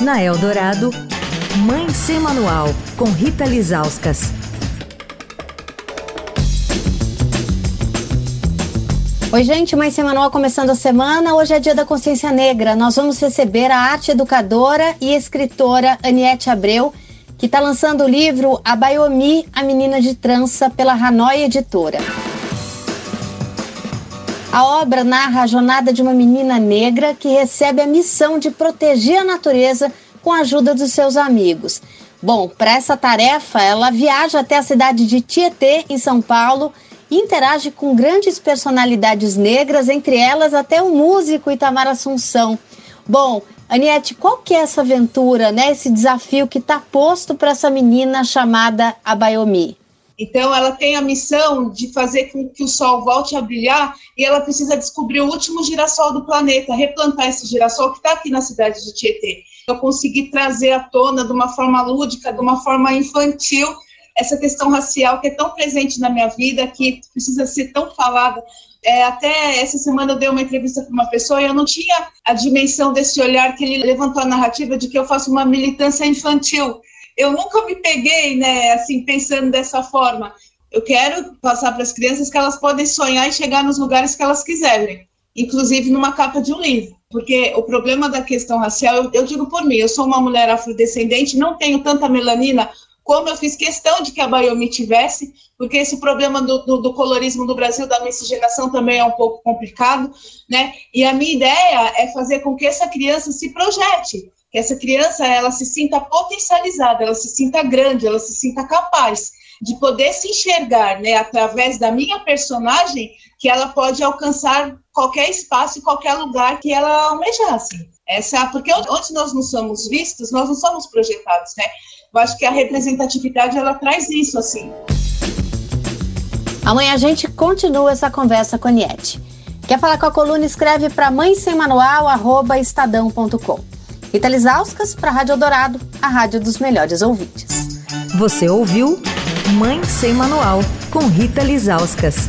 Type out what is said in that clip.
Na Eldorado, Mãe Sem Manual, com Rita Lizauskas. Oi, gente, Mãe Sem Manual começando a semana. Hoje é dia da consciência negra. Nós vamos receber a arte educadora e escritora Aniette Abreu, que está lançando o livro A Baiomi, a Menina de Trança, pela Hanoi Editora. A obra narra a jornada de uma menina negra que recebe a missão de proteger a natureza com a ajuda dos seus amigos. Bom, para essa tarefa, ela viaja até a cidade de Tietê, em São Paulo, e interage com grandes personalidades negras, entre elas até o músico Itamar Assunção. Bom, Aniette, qual que é essa aventura, né? Esse desafio que está posto para essa menina chamada Abayomi? Então, ela tem a missão de fazer com que o Sol volte a brilhar e ela precisa descobrir o último girassol do planeta, replantar esse girassol que está aqui na cidade de Tietê. Eu consegui trazer à tona de uma forma lúdica, de uma forma infantil, essa questão racial que é tão presente na minha vida, que precisa ser tão falada. É, até essa semana eu dei uma entrevista para uma pessoa e eu não tinha a dimensão desse olhar que ele levantou a narrativa de que eu faço uma militância infantil eu nunca me peguei, né, assim, pensando dessa forma. Eu quero passar para as crianças que elas podem sonhar e chegar nos lugares que elas quiserem, inclusive numa capa de um livro. Porque o problema da questão racial, eu, eu digo por mim, eu sou uma mulher afrodescendente, não tenho tanta melanina como eu fiz questão de que a Bayomi tivesse, porque esse problema do, do, do, colorismo do Brasil, da miscigenação, também é um pouco complicado, né? E a minha ideia é fazer com que essa criança se projete, que essa criança ela se sinta potencializada, ela se sinta grande, ela se sinta capaz de poder se enxergar, né, através da minha personagem, que ela pode alcançar qualquer espaço e qualquer lugar que ela almejasse. Essa, porque onde nós não somos vistos, nós não somos projetados, né? Eu acho que a representatividade ela traz isso assim. Amanhã a gente continua essa conversa com a Niete. Quer falar com a coluna? Escreve para mãe sem manual, estadão.com. Rita Lisauskas para a Rádio Dourado, a rádio dos melhores ouvintes. Você ouviu Mãe Sem Manual, com Rita Lisauskas.